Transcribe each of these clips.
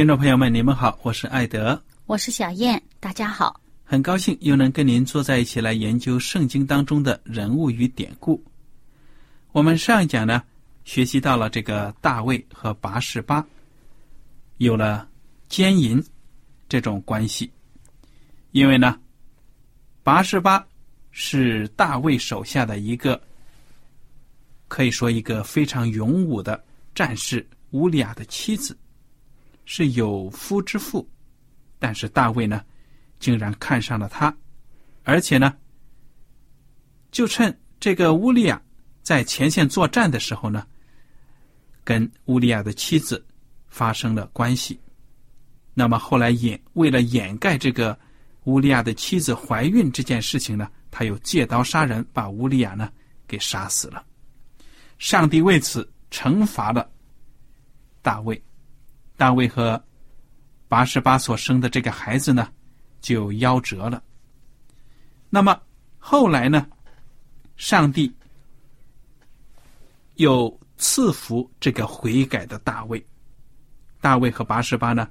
听众朋友们，你们好，我是艾德，我是小燕，大家好，很高兴又能跟您坐在一起来研究圣经当中的人物与典故。我们上一讲呢，学习到了这个大卫和拔士巴有了奸淫这种关系，因为呢，拔士巴是大卫手下的一个，可以说一个非常勇武的战士乌利亚的妻子。是有夫之妇，但是大卫呢，竟然看上了他，而且呢，就趁这个乌利亚在前线作战的时候呢，跟乌利亚的妻子发生了关系。那么后来掩为了掩盖这个乌利亚的妻子怀孕这件事情呢，他又借刀杀人，把乌利亚呢给杀死了。上帝为此惩罚了大卫。大卫和八十八所生的这个孩子呢，就夭折了。那么后来呢，上帝又赐福这个悔改的大卫。大卫和八十八呢，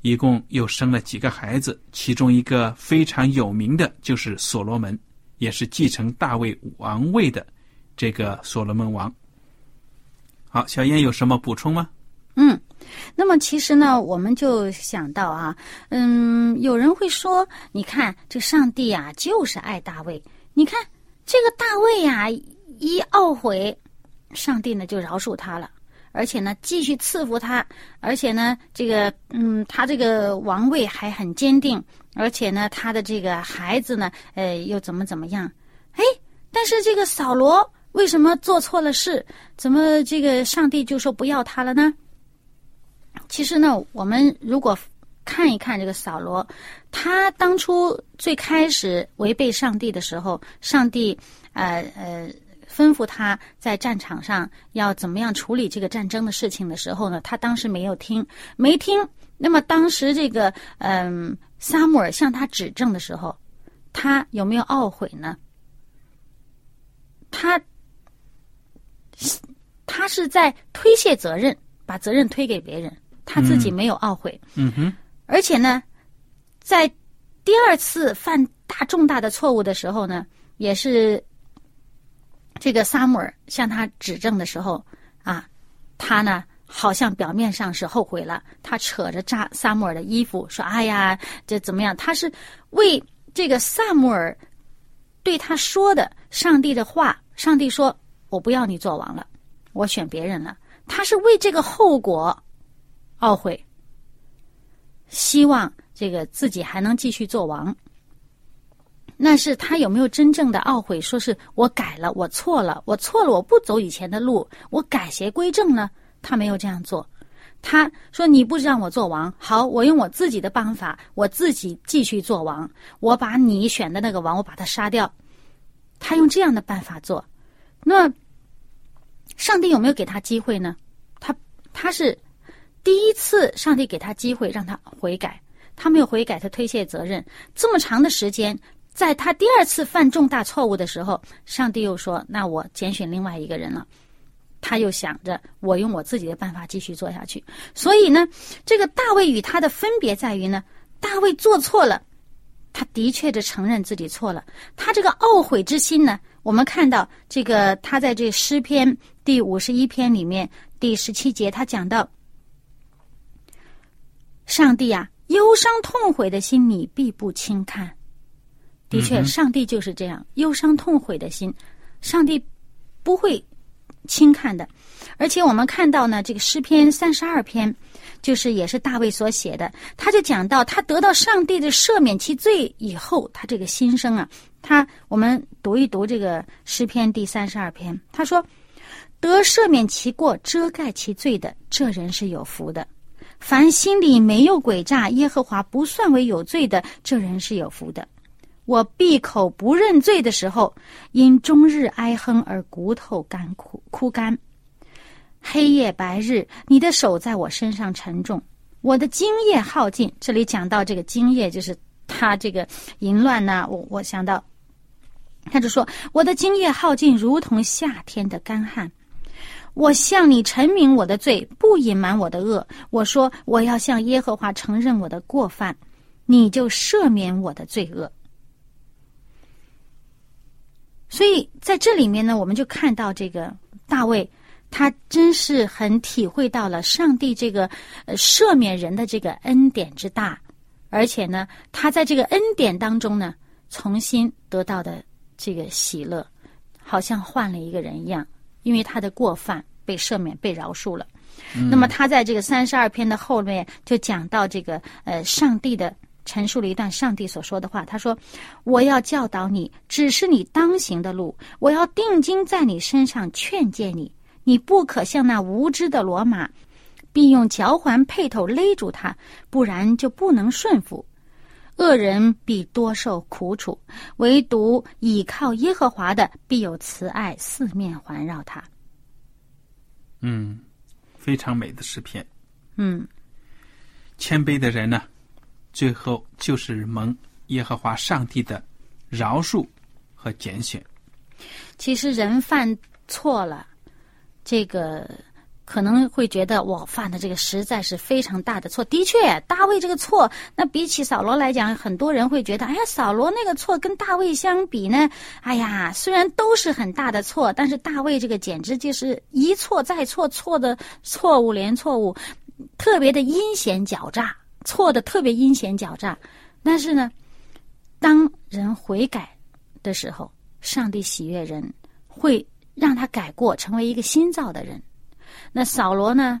一共又生了几个孩子，其中一个非常有名的就是所罗门，也是继承大卫王位的这个所罗门王。好，小燕有什么补充吗？嗯。那么其实呢，我们就想到啊，嗯，有人会说，你看这上帝啊，就是爱大卫。你看这个大卫呀，一懊悔，上帝呢就饶恕他了，而且呢继续赐福他，而且呢这个嗯，他这个王位还很坚定，而且呢他的这个孩子呢，呃，又怎么怎么样？哎，但是这个扫罗为什么做错了事？怎么这个上帝就说不要他了呢？其实呢，我们如果看一看这个扫罗，他当初最开始违背上帝的时候，上帝呃呃吩咐他在战场上要怎么样处理这个战争的事情的时候呢，他当时没有听，没听。那么当时这个嗯，撒母耳向他指证的时候，他有没有懊悔呢？他他是在推卸责任，把责任推给别人。他自己没有懊悔，嗯哼，而且呢，在第二次犯大重大的错误的时候呢，也是这个萨姆尔向他指证的时候啊，他呢好像表面上是后悔了，他扯着扎萨姆尔的衣服说：“哎呀，这怎么样？”他是为这个萨姆尔对他说的上帝的话，上帝说：“我不要你做王了，我选别人了。”他是为这个后果。懊悔，希望这个自己还能继续做王。那是他有没有真正的懊悔？说是我改了，我错了，我错了，我不走以前的路，我改邪归正呢？他没有这样做。他说：“你不让我做王，好，我用我自己的办法，我自己继续做王。我把你选的那个王，我把他杀掉。”他用这样的办法做，那上帝有没有给他机会呢？他他是第一次，上帝给他机会让他悔改，他没有悔改，他推卸责任。这么长的时间，在他第二次犯重大错误的时候，上帝又说：“那我拣选另外一个人了。”他又想着，我用我自己的办法继续做下去。所以呢，这个大卫与他的分别在于呢，大卫做错了，他的确的承认自己错了。他这个懊悔之心呢，我们看到这个他在这诗篇第五十一篇里面第十七节，他讲到，上帝啊，忧伤痛悔的心你必不轻看。的确，上帝就是这样，忧伤痛悔的心，上帝不会。轻看的，而且我们看到呢，这个诗篇三十二篇，就是也是大卫所写的。他就讲到他得到上帝的赦免其罪以后，他这个心声啊，他我们读一读这个诗篇第三十二篇。他说：“得赦免其过、遮盖其罪的，这人是有福的；凡心里没有诡诈、耶和华不算为有罪的，这人是有福的。”我闭口不认罪的时候，因终日哀哼而骨头干枯枯干。黑夜白日，你的手在我身上沉重，我的精液耗尽。这里讲到这个精液，就是他这个淫乱呢。我我想到，他就说我的精液耗尽，如同夏天的干旱。我向你陈明我的罪，不隐瞒我的恶。我说我要向耶和华承认我的过犯，你就赦免我的罪恶。所以在这里面呢，我们就看到这个大卫，他真是很体会到了上帝这个赦免人的这个恩典之大，而且呢，他在这个恩典当中呢，重新得到的这个喜乐，好像换了一个人一样，因为他的过犯被赦免、被饶恕了。那么他在这个三十二篇的后面就讲到这个呃上帝的。陈述了一段上帝所说的话。他说：“我要教导你，只是你当行的路；我要定睛在你身上，劝诫你。你不可像那无知的罗马，并用脚环配头勒住他，不然就不能顺服。恶人必多受苦楚，唯独倚靠耶和华的，必有慈爱四面环绕他。”嗯，非常美的诗篇。嗯，谦卑的人呢？最后就是蒙耶和华上帝的饶恕和拣选。其实人犯错了，这个可能会觉得我犯的这个实在是非常大的错。的确，大卫这个错，那比起扫罗来讲，很多人会觉得，哎呀，扫罗那个错跟大卫相比呢，哎呀，虽然都是很大的错，但是大卫这个简直就是一错再错，错的错误连错误，特别的阴险狡诈。错的特别阴险狡诈，但是呢，当人悔改的时候，上帝喜悦人，会让他改过，成为一个新造的人。那扫罗呢，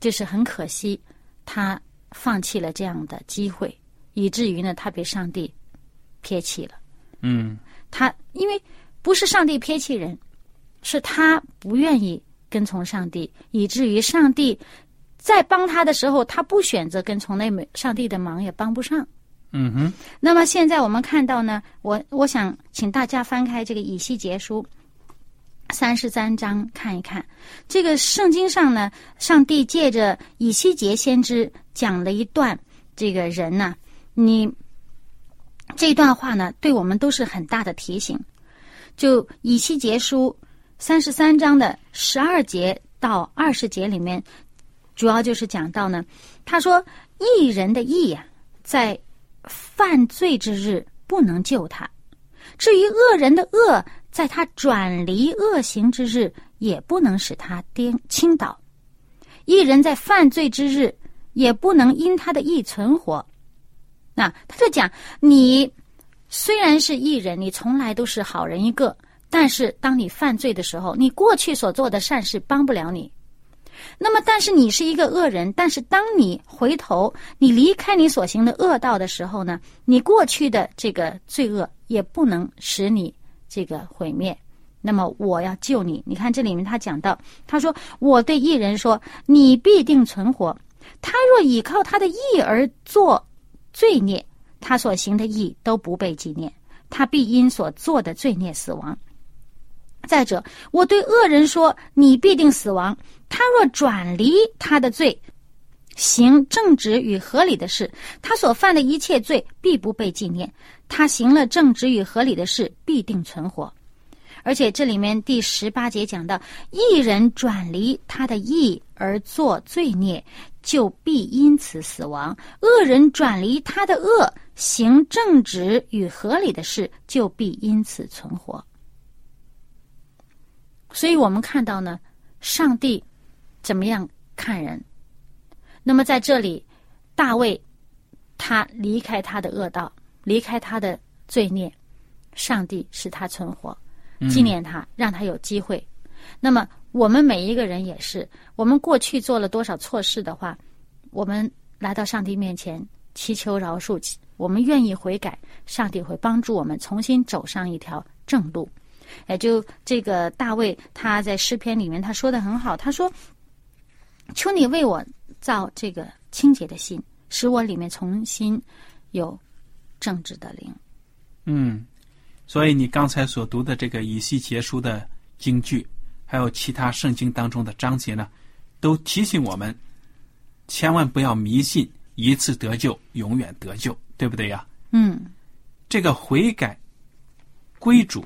就是很可惜，他放弃了这样的机会，以至于呢，他被上帝撇弃了。嗯，他因为不是上帝撇弃人，是他不愿意跟从上帝，以至于上帝。在帮他的时候，他不选择跟从那位上帝的忙，也帮不上。嗯哼。那么现在我们看到呢，我我想请大家翻开这个以西结书三十三章看一看。这个圣经上呢，上帝借着以西结先知讲了一段这个人呢，你这段话呢，对我们都是很大的提醒。就以西结书三十三章的十二节到二十节里面。主要就是讲到呢，他说义人的义呀，在犯罪之日不能救他；至于恶人的恶，在他转离恶行之日也不能使他颠倾倒。一人在犯罪之日也不能因他的意存活。那他就讲，你虽然是义人，你从来都是好人一个，但是当你犯罪的时候，你过去所做的善事帮不了你。那么，但是你是一个恶人，但是当你回头，你离开你所行的恶道的时候呢，你过去的这个罪恶也不能使你这个毁灭。那么，我要救你。你看这里面他讲到，他说：“我对异人说，你必定存活。他若倚靠他的义而做罪孽，他所行的义都不被纪念。他必因所做的罪孽死亡。再者，我对恶人说：“你必定死亡。”他若转离他的罪，行正直与合理的事，他所犯的一切罪必不被纪念。他行了正直与合理的事，必定存活。而且这里面第十八节讲到，一人转离他的义而作罪孽，就必因此死亡；恶人转离他的恶，行正直与合理的事，就必因此存活。所以我们看到呢，上帝怎么样看人？那么在这里，大卫他离开他的恶道，离开他的罪孽，上帝使他存活。纪念他，让他有机会。那么我们每一个人也是，我们过去做了多少错事的话，我们来到上帝面前祈求饶恕，我们愿意悔改，上帝会帮助我们重新走上一条正路。也就这个大卫他在诗篇里面他说的很好，他说：“求你为我造这个清洁的心，使我里面重新有正直的灵。”嗯。所以你刚才所读的这个以西结书的经句，还有其他圣经当中的章节呢，都提醒我们，千万不要迷信一次得救永远得救，对不对呀？嗯，这个悔改归主，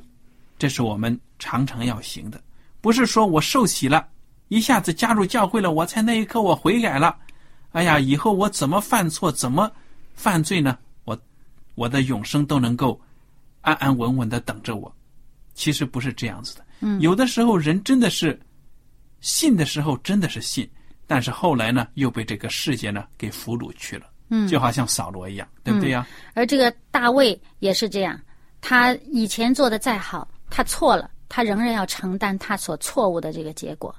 这是我们常常要行的，不是说我受洗了，一下子加入教会了，我才那一刻我悔改了，哎呀，以后我怎么犯错怎么犯罪呢？我我的永生都能够。安安稳稳的等着我，其实不是这样子的。嗯，有的时候人真的是信的时候真的是信，但是后来呢又被这个世界呢给俘虏去了。嗯，就好像扫罗一样，对不对呀？而这个大卫也是这样，他以前做的再好，他错了，他仍然要承担他所错误的这个结果。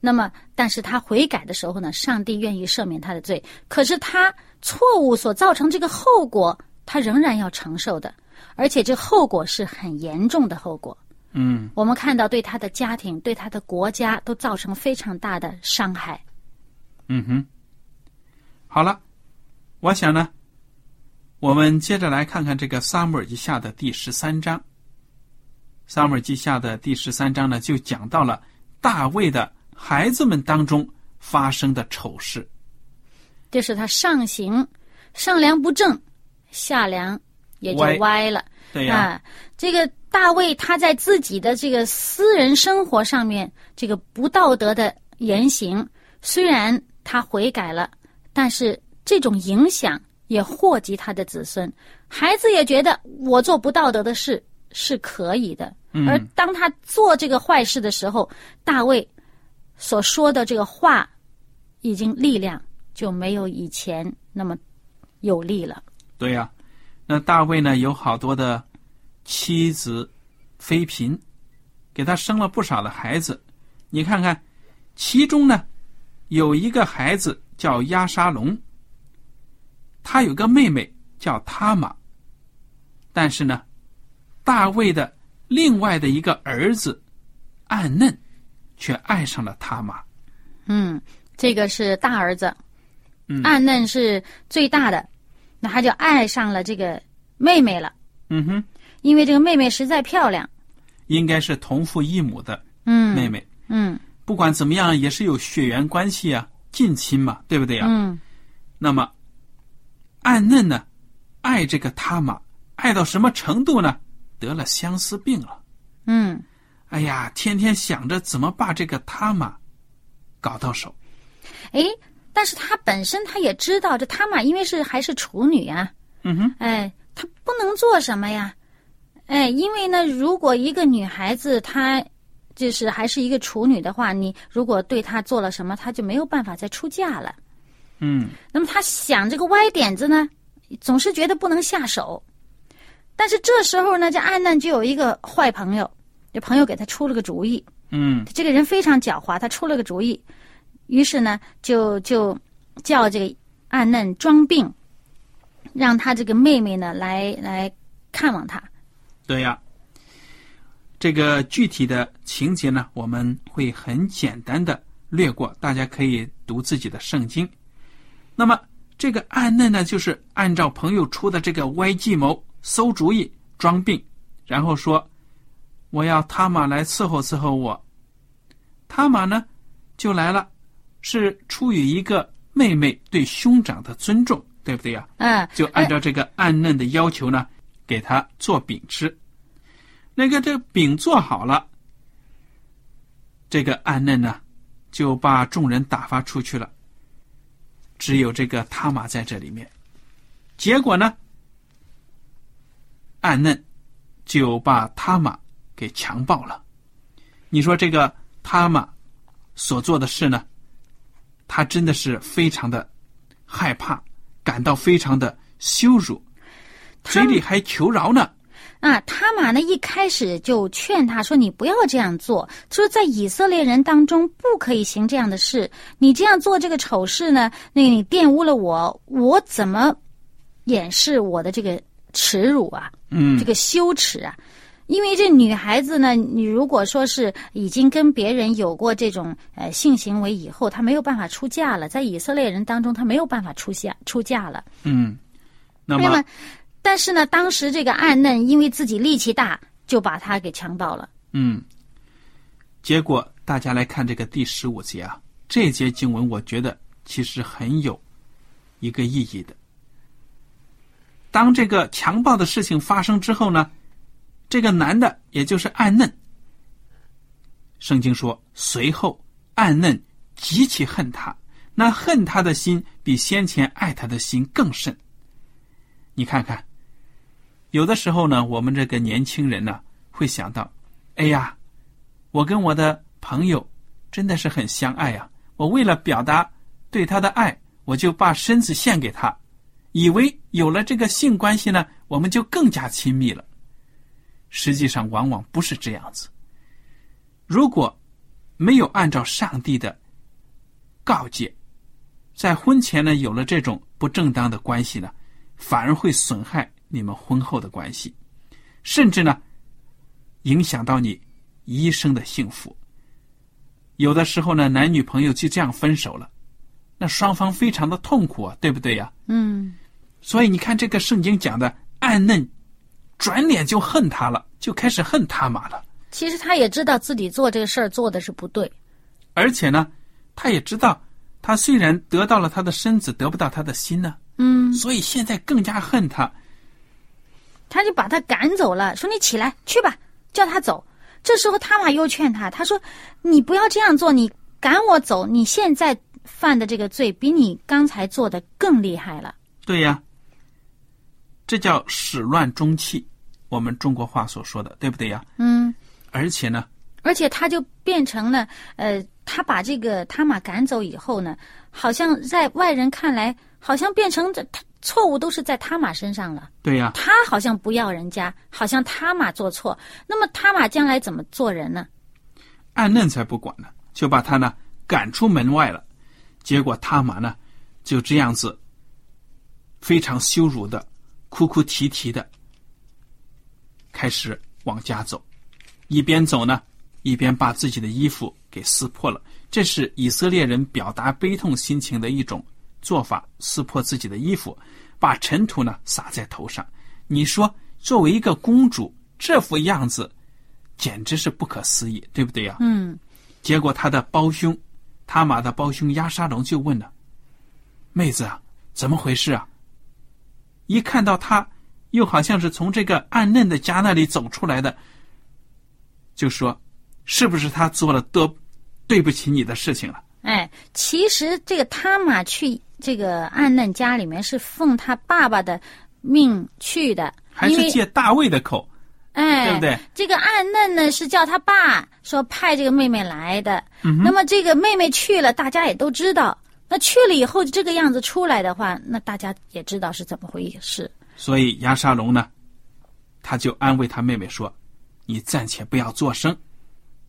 那么，但是他悔改的时候呢，上帝愿意赦免他的罪。可是他错误所造成这个后果，他仍然要承受的。而且这后果是很严重的后果。嗯，我们看到对他的家庭、对他的国家都造成非常大的伤害。嗯哼，好了，我想呢，我们接着来看看这个《撒母耳记下》的第十三章。《撒母耳记下》的第十三章呢，就讲到了大卫的孩子们当中发生的丑事。就是他上行上梁不正，下梁。也就歪了，对呀。这个大卫他在自己的这个私人生活上面，这个不道德的言行，虽然他悔改了，但是这种影响也祸及他的子孙。孩子也觉得我做不道德的事是可以的，而当他做这个坏事的时候，大卫所说的这个话，已经力量就没有以前那么有力了。对呀。那大卫呢，有好多的妻子，妃嫔，给他生了不少的孩子。你看看，其中呢，有一个孩子叫亚沙龙，他有个妹妹叫他玛。但是呢，大卫的另外的一个儿子暗嫩，却爱上了他玛。嗯，这个是大儿子，暗嫩是最大的。那他就爱上了这个妹妹了。嗯哼，因为这个妹妹实在漂亮，应该是同父异母的妹妹。嗯，不管怎么样，也是有血缘关系啊，近亲嘛，对不对呀？嗯。那么，暗嫩呢，爱这个他玛，爱到什么程度呢？得了相思病了。嗯。哎呀，天天想着怎么把这个他玛搞到手。哎。但是她本身她也知道，这她嘛，因为是还是处女啊，嗯哼，哎，她不能做什么呀，哎，因为呢，如果一个女孩子她就是还是一个处女的话，你如果对她做了什么，她就没有办法再出嫁了，嗯，那么她想这个歪点子呢，总是觉得不能下手，但是这时候呢，这安南就有一个坏朋友，这朋友给他出了个主意，嗯，这个人非常狡猾，他出了个主意。于是呢，就就叫这个暗嫩装病，让他这个妹妹呢来来看望他。对呀，这个具体的情节呢，我们会很简单的略过，大家可以读自己的圣经。那么这个暗嫩呢，就是按照朋友出的这个歪计谋、馊主意，装病，然后说：“我要他玛来伺候伺候我。”他玛呢就来了，是出于一个妹妹对兄长的尊重，对不对呀？嗯，就按照这个暗嫩的要求呢，给他做饼吃。那个这饼做好了，这个暗嫩呢就把众人打发出去了，只有这个他玛在这里面。结果呢，暗嫩就把他玛给强暴了。你说这个他玛所做的事呢，他真的是非常的害怕，感到非常的羞辱，嘴里还求饶呢。啊，他玛呢一开始就劝他说：“你不要这样做，说在以色列人当中不可以行这样的事。你这样做这个丑事呢，那你玷污了我，我怎么掩饰我的这个耻辱啊？嗯这个羞耻啊！因为这女孩子呢，你如果说是已经跟别人有过这种呃性行为以后，她没有办法出嫁了，在以色列人当中，她没有办法出嫁出嫁了。嗯，那那么么，但是呢，当时这个暗嫩因为自己力气大，就把她给强暴了。嗯，结果大家来看这个第十五节啊，这节经文我觉得其实很有一个意义的。当这个强暴的事情发生之后呢，这个男的也就是暗嫩，圣经说随后暗嫩极其恨他，那恨他的心比先前爱他的心更甚。你看看，有的时候呢，我们这个年轻人呢，会想到，哎呀，我跟我的朋友真的是很相爱啊！我为了表达对他的爱，我就把身子献给他，以为有了这个性关系呢，我们就更加亲密了。实际上，往往不是这样子。如果没有按照上帝的告诫，在婚前呢有了这种不正当的关系呢，反而会损害你们婚后的关系，甚至呢，影响到你一生的幸福。有的时候呢，男女朋友就这样分手了，那双方非常的痛苦啊，对不对呀？嗯，所以你看，这个圣经讲的暗嫩，转脸就恨他了，就开始恨他玛了。其实他也知道自己做这个事儿做的是不对。而且呢，他也知道，他虽然得到了他的身子，得不到他的心呢，嗯，所以现在更加恨他。他就把他赶走了，说：“你起来去吧，叫他走。”这时候他玛又劝他，他说：“你不要这样做，你赶我走，你现在犯的这个罪比你刚才做的更厉害了。对呀，这叫始乱终弃，我们中国话所说的，对不对呀？”嗯，而且呢，而且他就变成了，呃，他把这个他玛赶走以后呢，好像在外人看来，好像变成这他错误都是在他玛身上了。对呀，他好像不要人家，好像他玛做错。那么他玛将来怎么做人呢？暗嫩才不管呢，就把他呢赶出门外了。结果他玛呢就这样子，非常羞辱的，哭哭啼啼的，开始往家走，一边走呢，一边把自己的衣服给撕破了。这是以色列人表达悲痛心情的一种做法，撕破自己的衣服，把尘土呢撒在头上。你说，作为一个公主，这副样子，简直是不可思议，对不对呀？嗯，结果他的胞兄，他玛的胞兄亚沙龙就问了：“妹子啊，怎么回事啊？”一看到他，又好像是从这个暗嫩的家那里走出来的，就说：“是不是他做了多对不起你的事情了哎，其实这个他玛去这个暗嫩家里面是奉他爸爸的命去的，？”还是借大卫的口，哎，对不对？这个暗嫩呢是叫他爸说派这个妹妹来的，嗯那么这个妹妹去了，大家也都知道。那去了以后这个样子出来的话，那大家也知道是怎么回事。所以亚沙龙呢，他就安慰他妹妹说：“你暂且不要作声，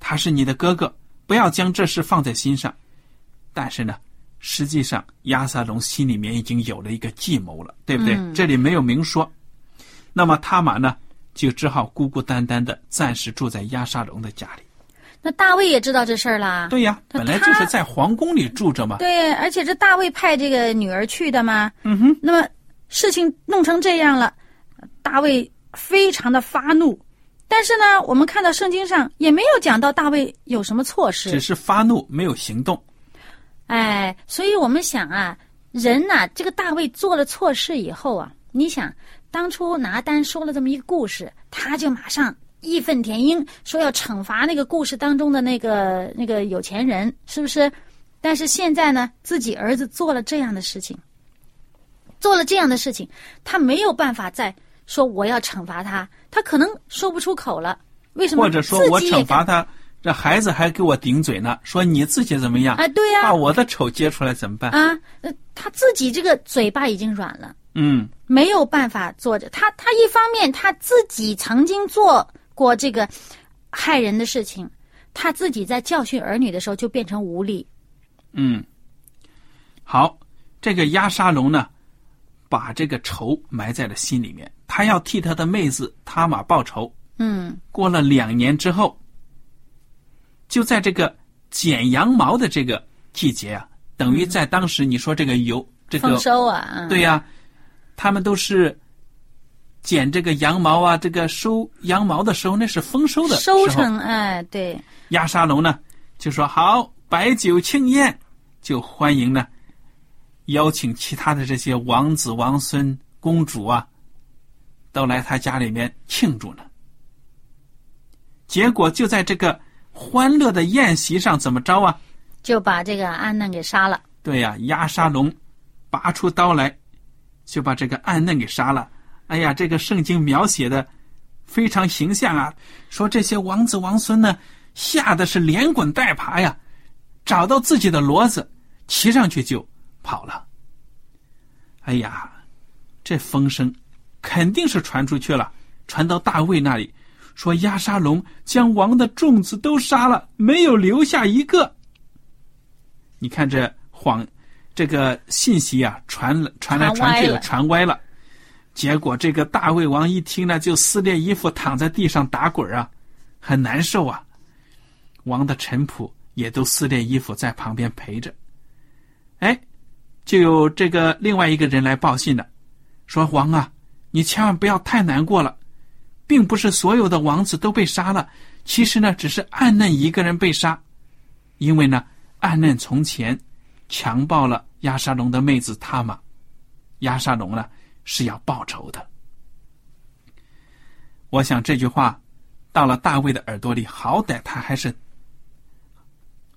他是你的哥哥，不要将这事放在心上。”但是呢，实际上亚沙龙心里面已经有了一个计谋了，对不对？嗯这里没有明说。那么他玛呢，就只好孤孤单单的暂时住在亚沙龙的家里。那大卫也知道这事儿啦。对呀，本来就是在皇宫里住着嘛。对，而且这大卫派这个女儿去的嘛。嗯哼，那么事情弄成这样了，大卫非常的发怒。但是呢，我们看到圣经上也没有讲到大卫有什么错只，是发怒没有行动。哎，所以我们想啊，人呐、这个大卫做了错事以后啊，你想当初拿单说了这么一个故事，他就马上义愤填膺，说要惩罚那个故事当中的那个那个有钱人，是不是？但是现在呢，自己儿子做了这样的事情，做了这样的事情，他没有办法再说我要惩罚他，他可能说不出口了。为什么？或者说我惩罚他，这孩子还给我顶嘴呢，说你自己怎么样？啊，对呀、把我的丑揭出来怎么办？啊，呃，他自己这个嘴巴已经软了。嗯，没有办法做着。他他一方面他自己曾经做过这个害人的事情，他自己在教训儿女的时候就变成无力。嗯，好，这个押沙龙呢，把这个仇埋在了心里面，他要替他的妹子塔玛报仇。嗯过了两年之后，就在这个剪羊毛的这个季节啊，等于在当时你说这个油这个丰收啊，嗯对呀、他们都是剪这个羊毛啊，这个收羊毛的时候，那是丰收的时候收成，哎，对，亚沙龙呢就说好摆酒庆宴，就欢迎呢，邀请其他的这些王子、王孙、公主啊，都来他家里面庆祝呢。结果就在这个欢乐的宴席上，怎么着啊？就把这个安嫩给杀了。对呀、亚沙龙拔出刀来，就把这个安嫩给杀了。哎呀，这个圣经描写的非常形象啊，说这些王子王孙呢，吓得是连滚带爬呀，找到自己的骡子，骑上去就跑了。哎呀，这风声肯定是传出去了，传到大卫那里，说亚沙龙将王的众子都杀了，没有留下一个。你看这谎，这个信息啊，传了传来传去的，传歪了。结果这个大卫王一听呢，就撕裂衣服，躺在地上打滚啊，很难受啊。王的臣仆也都撕裂衣服在旁边陪着。哎，就有这个另外一个人来报信了，说王啊，你千万不要太难过了，并不是所有的王子都被杀了，其实呢，只是暗嫩一个人被杀，因为呢，暗嫩从前强暴了亚沙龙的妹子他玛，亚沙龙呢是要报仇的。我想这句话到了大卫的耳朵里，好歹他还是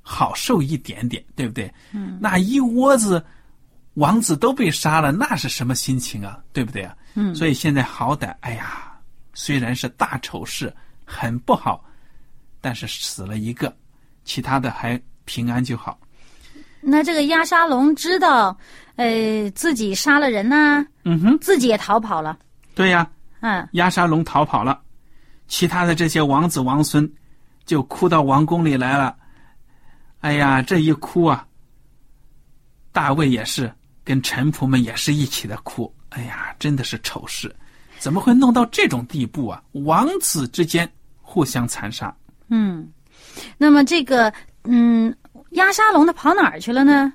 好受一点点，对不对？嗯，那一窝子王子都被杀了，那是什么心情啊？对不对啊？嗯所以现在好歹，哎呀，虽然是大丑事，很不好，但是死了一个，其他的还平安就好。那这个亚沙龙知道，呃，自己杀了人呐、嗯哼，自己也逃跑了。对呀，嗯，亚沙龙逃跑了，其他的这些王子王孙就哭到王宫里来了。哎呀，这一哭啊，大卫也是跟臣仆们也是一起的哭。哎呀，真的是丑事，怎么会弄到这种地步啊？王子之间互相残杀。嗯，那么这个，嗯，亚沙龙他跑哪儿去了呢？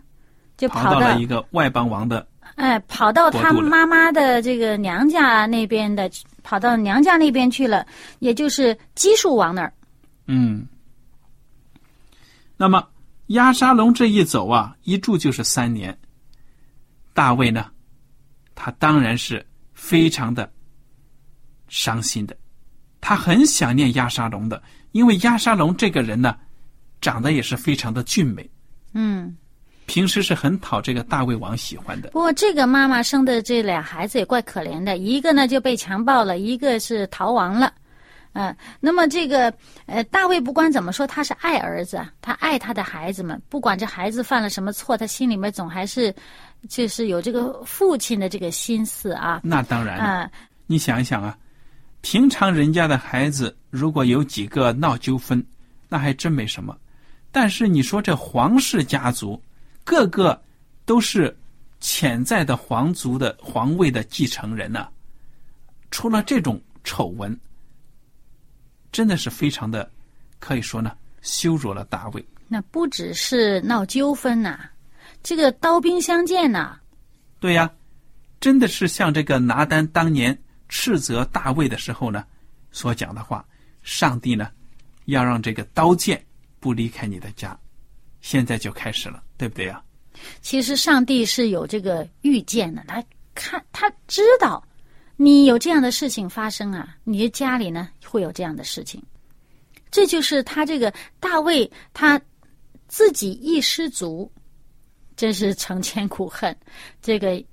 就跑到到了一个外邦王的，哎，跑到他妈妈的这个娘家那边的，跑到娘家那边去了，也就是基述王那儿。嗯。那么亚沙龙这一走啊，一住就是三年。大卫呢，他当然是非常的伤心的，他很想念亚沙龙的，因为亚沙龙这个人呢，长得也是非常的俊美，嗯，平时是很讨这个大胃王喜欢的。不过这个妈妈生的这俩孩子也怪可怜的，一个呢就被强暴了，一个是逃亡了。嗯、那么这个呃，大卫不管怎么说，他是爱儿子，他爱他的孩子们，不管这孩子犯了什么错，他心里面总还是就是有这个父亲的这个心思啊。那当然了，啊、你想一想啊，平常人家的孩子如果有几个闹纠纷，那还真没什么。但是你说这皇室家族，个个都是潜在的皇族的皇位的继承人呐、出了这种丑闻，真的是非常的，可以说呢，羞辱了大卫。那不只是闹纠纷呐、这个刀兵相见呐、对呀，真的是像这个拿丹当年斥责大卫的时候呢，所讲的话，上帝呢，要让这个刀剑不离开你的家，现在就开始了，对不对呀？其实上帝是有这个预见的，他看他知道你有这样的事情发生啊，你的家里呢会有这样的事情，这就是他这个大卫他自己一失足，真是成千古恨，这个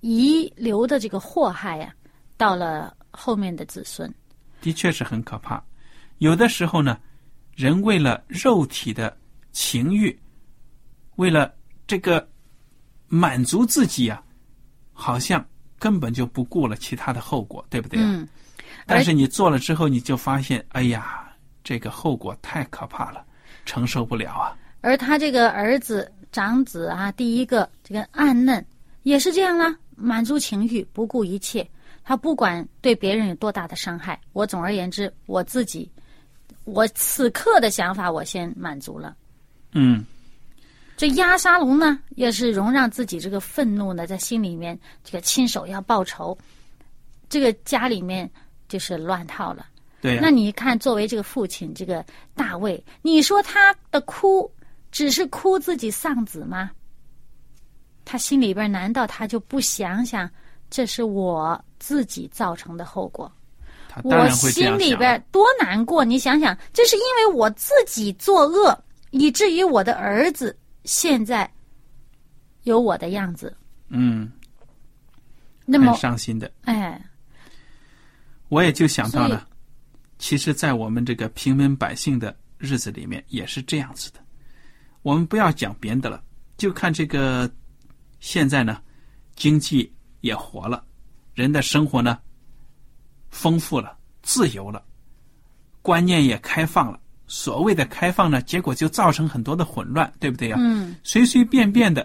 遗留的这个祸害呀、到了后面的子孙。的确是很可怕。有的时候呢，人为了肉体的情欲，为了这个满足自己啊，好像根本就不顾了其他的后果，对不对、啊？嗯，但是你做了之后，你就发现，哎呀，这个后果太可怕了，承受不了啊。而他这个儿子长子啊，第一个这个暗嫩也是这样啦，满足情欲，不顾一切。他不管对别人有多大的伤害，我总而言之，我自己，我此刻的想法，我先满足了。嗯，这压沙龙呢，也是容让自己这个愤怒呢，在心里面这个亲手要报仇，这个家里面就是乱套了。对呀、那你看，作为这个父亲，这个大卫，你说他的哭只是哭自己丧子吗？他心里边难道他就不想想，这是我自己造成的后果？我他当然会这心里。边多难过！你想想，这是因为我自己作恶，以至于我的儿子现在有我的样子。嗯，那么，伤心的。哎，我也就想到了，其实，在我们这个平民百姓的日子里面，也是这样子的。我们不要讲别的了，就看这个现在呢，经济也活了，人的生活呢丰富了、自由了，观念也开放了。所谓的开放呢，结果就造成很多的混乱，对不对呀、嗯，随随便便的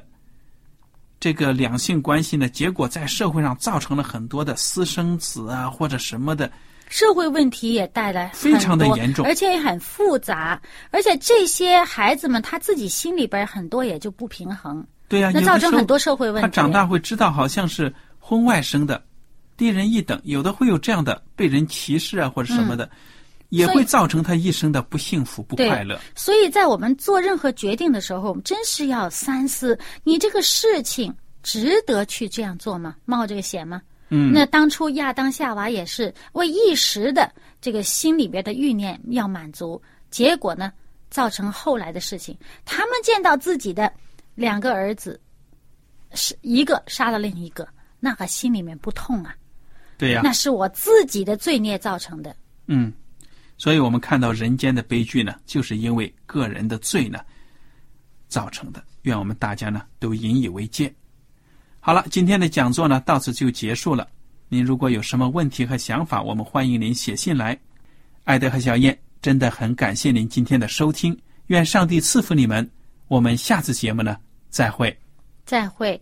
这个两性关系呢，结果在社会上造成了很多的私生子啊，或者什么的，社会问题也带来非常的严重而且也很复杂，而且这些孩子们他自己心里边很多也就不平衡，对呀、那造成很多社会问题。他长大会知道，好像是婚外生的，低人一等，有的会有这样的被人歧视啊，或者什么的，也会造成他一生的不幸福、不快乐。所以在我们做任何决定的时候，我们真是要三思：你这个事情值得去这样做吗？冒这个险吗？嗯，那当初亚当夏娃也是为一时的这个心里边的欲念要满足，结果呢，造成后来的事情。他们见到自己的两个儿子，是一个杀了另一个，那个心里面不痛啊？对呀、那是我自己的罪孽造成的。嗯，所以我们看到人间的悲剧呢，就是因为个人的罪呢造成的。愿我们大家呢都引以为戒。好了，今天的讲座呢到此就结束了。您如果有什么问题和想法，我们欢迎您写信来。艾德和小燕真的很感谢您今天的收听，愿上帝赐福你们。我们下次节目呢再会。再会。